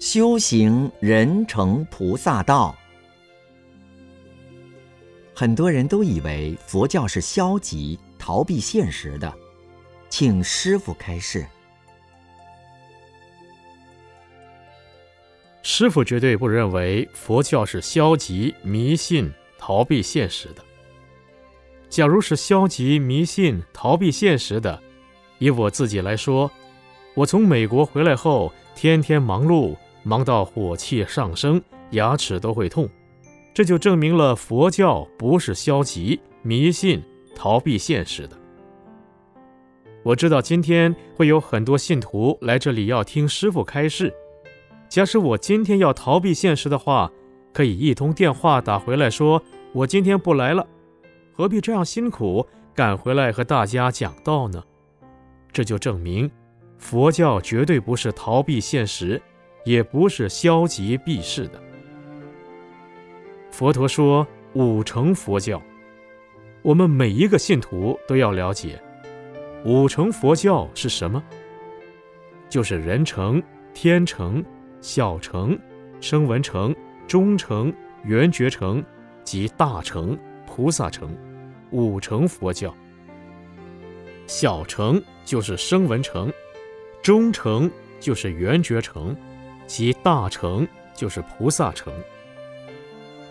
修行人成菩萨道。很多人都以为佛教是消极、逃避现实的，请师傅开示。师傅绝对不认为佛教是消极、迷信、逃避现实的。假如是消极、迷信、逃避现实的，以我自己来说，我从美国回来后，天天忙碌，忙到火气上升，牙齿都会痛。这就证明了佛教不是消极、迷信、逃避现实的。我知道今天会有很多信徒来这里要听师傅开示。假使我今天要逃避现实的话，可以一通电话打回来说我今天不来了，何必这样辛苦赶回来和大家讲道呢？这就证明佛教绝对不是逃避现实，也不是消极避世的。佛陀说五乘佛教，我们每一个信徒都要了解，五乘佛教是什么？就是人乘、天乘、小乘、声闻乘、中乘、缘觉乘及大乘、菩萨乘，五乘佛教。小乘就是声闻乘，中乘就是缘觉乘，及大成就是菩萨成。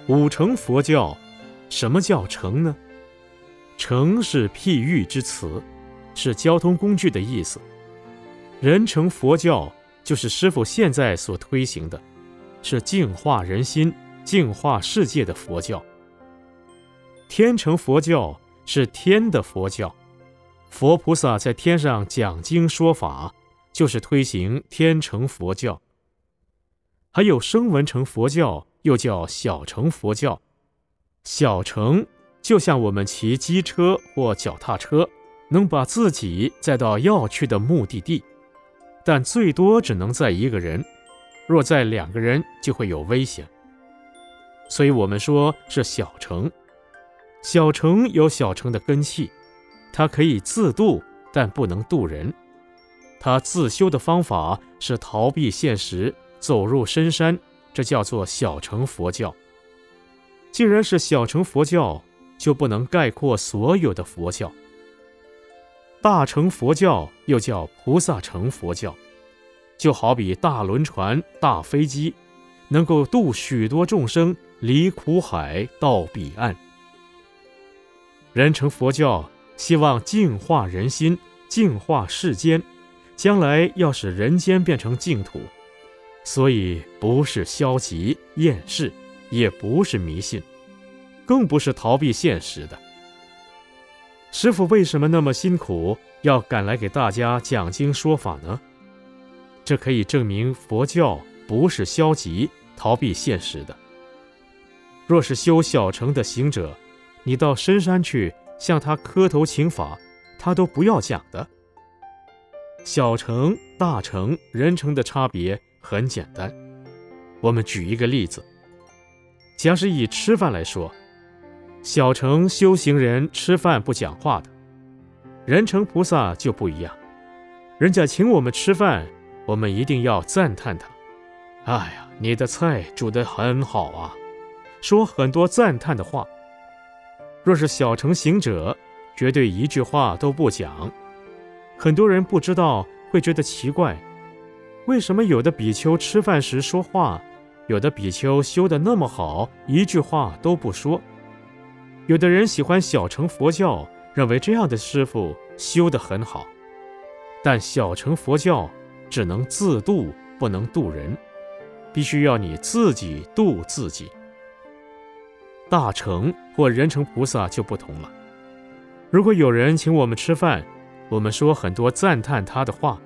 五成佛教，什么叫成呢？成是譬喻之词，是交通工具的意思。人成佛教就是师傅现在所推行的，是净化人心、净化世界的佛教。天成佛教是天的佛教，佛菩萨在天上讲经说法，就是推行天成佛教。还有声闻成佛教。又叫小乘佛教，小乘就像我们骑机车或脚踏车，能把自己载到要去的目的地，但最多只能载一个人，若载两个人就会有危险。所以我们说是小乘。小乘有小乘的根气，它可以自度，但不能度人。它自修的方法是逃避现实，走入深山。这叫做小乘佛教。既然是小乘佛教，就不能概括所有的佛教。大乘佛教又叫菩萨乘佛教，就好比大轮船、大飞机，能够渡许多众生离苦海到彼岸。人成佛教希望净化人心，净化世间，将来要使人间变成净土。所以不是消极厌世，也不是迷信，更不是逃避现实的。师傅为什么那么辛苦，要赶来给大家讲经说法呢？这可以证明佛教不是消极逃避现实的。若是修小乘的行者，你到深山去向他磕头请法，他都不要讲的。小乘、大乘、人乘的差别。很简单，我们举一个例子。假使以吃饭来说，小乘修行人吃饭不讲话的，人成菩萨就不一样。人家请我们吃饭，我们一定要赞叹他。哎呀，你的菜煮得很好啊，说很多赞叹的话。若是小乘行者，绝对一句话都不讲。很多人不知道，会觉得奇怪。为什么有的比丘吃饭时说话，有的比丘修得那么好，一句话都不说？有的人喜欢小乘佛教，认为这样的师傅修得很好。但小乘佛教只能自度，不能度人，必须要你自己度自己。大乘或人成菩萨就不同了。如果有人请我们吃饭，我们说很多赞叹他的话。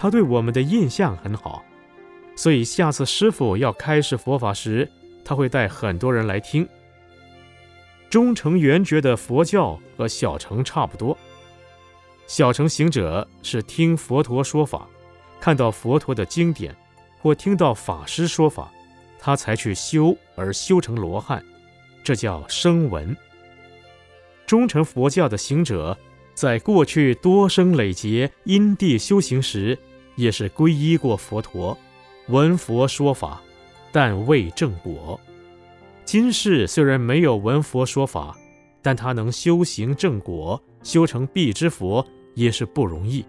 他对我们的印象很好，所以下次师傅要开示佛法时，他会带很多人来听。中成圆觉的佛教和小乘差不多，小乘行者是听佛陀说法，看到佛陀的经典，或听到法师说法，他才去修而修成罗汉，这叫声闻。中成佛教的行者，在过去多生累劫因地修行时。也是皈依过佛陀，闻佛说法，但未正果。今世虽然没有闻佛说法，但他能修行正果，修成必之佛，也是不容易。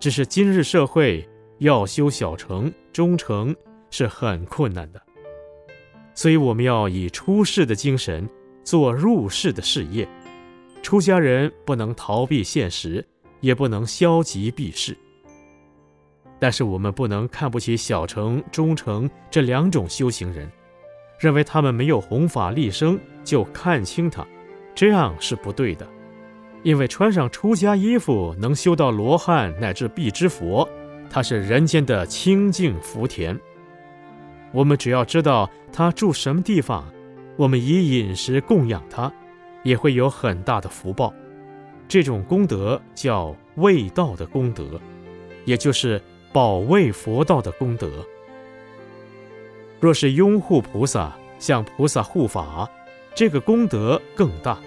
只是今日社会要修小乘、中乘是很困难的，所以我们要以出世的精神做入世的事业。出家人不能逃避现实，也不能消极避世。但是我们不能看不起小乘、中乘这两种修行人，认为他们没有弘法立生就看轻他，这样是不对的。因为穿上出家衣服能修到罗汉乃至必之佛，他是人间的清净福田。我们只要知道他住什么地方，我们以饮食供养他，也会有很大的福报。这种功德叫未道的功德，也就是。保卫佛道的功德，若是拥护菩萨，向菩萨护法，这个功德更大。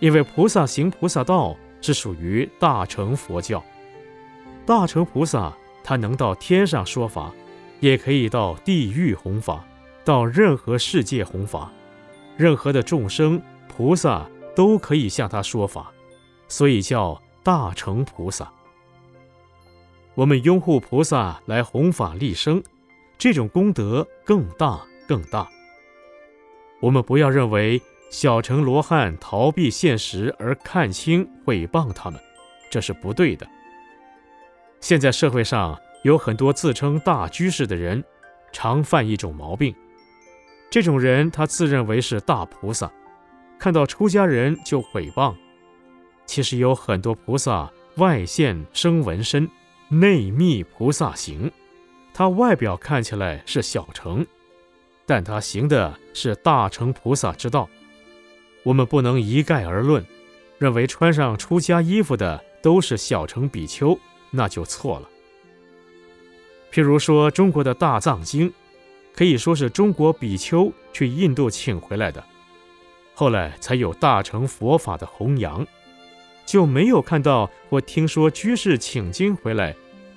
因为菩萨行菩萨道是属于大乘佛教，大乘菩萨他能到天上说法，也可以到地狱弘法，到任何世界弘法，任何的众生菩萨都可以向他说法，所以叫大乘菩萨。我们拥护菩萨来弘法利生，这种功德更大更大。我们不要认为小乘罗汉逃避现实而看轻毁谤他们，这是不对的。现在社会上有很多自称大居士的人，常犯一种毛病。这种人他自认为是大菩萨，看到出家人就毁谤。其实有很多菩萨外现生纹身。内密菩萨行，他外表看起来是小乘，但他行的是大乘菩萨之道。我们不能一概而论，认为穿上出家衣服的都是小乘比丘，那就错了。譬如说，中国的大藏经，可以说是中国比丘去印度请回来的，后来才有大乘佛法的弘扬，就没有看到或听说居士请经回来。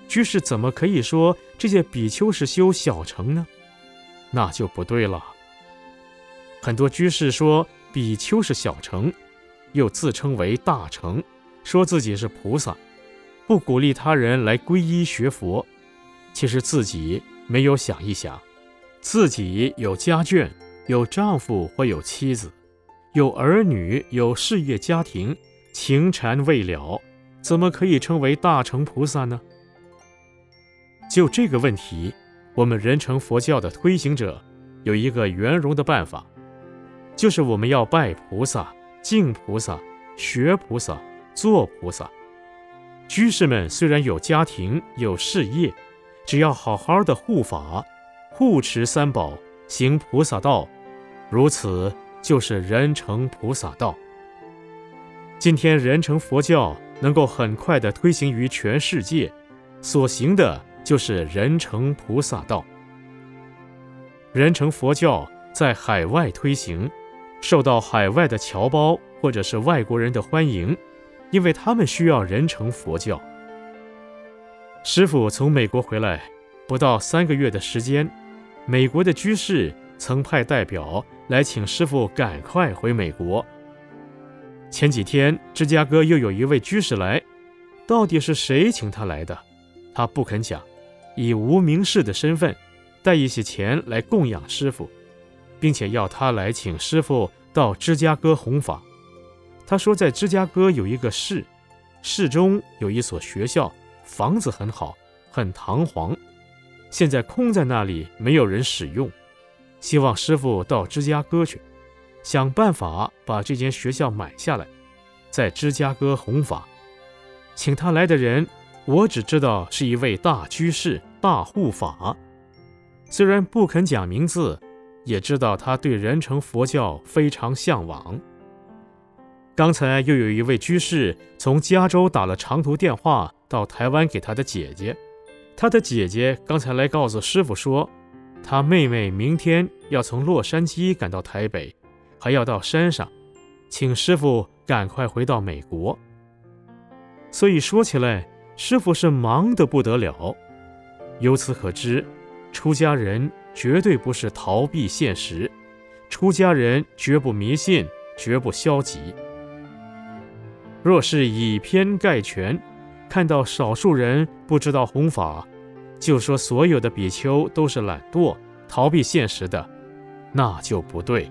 居士怎么可以说这些比丘是修小乘呢？那就不对了。很多居士说比丘是小乘，又自称为大乘，说自己是菩萨，不鼓励他人来皈依学佛。其实自己没有想一想，自己有家眷，有丈夫或有妻子，有儿女，有事业家庭，情缠未了，怎么可以称为大乘菩萨呢？就这个问题，我们人成佛教的推行者有一个圆融的办法，就是我们要拜菩萨、敬菩萨、学菩萨、做菩萨。居士们虽然有家庭、有事业，只要好好的护法、护持三宝、行菩萨道，如此就是人成菩萨道。今天人成佛教能够很快的推行于全世界，所行的。就是人成菩萨道，人成佛教在海外推行，受到海外的侨胞或者是外国人的欢迎，因为他们需要人成佛教。师傅从美国回来，不到三个月的时间，美国的居士曾派代表来请师傅赶快回美国。前几天芝加哥又有一位居士来，到底是谁请他来的？他不肯讲。以无名氏的身份，带一些钱来供养师傅，并且要他来请师傅到芝加哥弘法。他说，在芝加哥有一个市，市中有一所学校，房子很好，很堂皇，现在空在那里，没有人使用。希望师傅到芝加哥去，想办法把这间学校买下来，在芝加哥弘法。请他来的人。我只知道是一位大居士、大护法，虽然不肯讲名字，也知道他对人成佛教非常向往。刚才又有一位居士从加州打了长途电话到台湾给他的姐姐，他的姐姐刚才来告诉师傅说，他妹妹明天要从洛杉矶赶到台北，还要到山上，请师傅赶快回到美国。所以说起来。师傅是忙得不得了，由此可知，出家人绝对不是逃避现实，出家人绝不迷信，绝不消极。若是以偏概全，看到少数人不知道弘法，就说所有的比丘都是懒惰、逃避现实的，那就不对。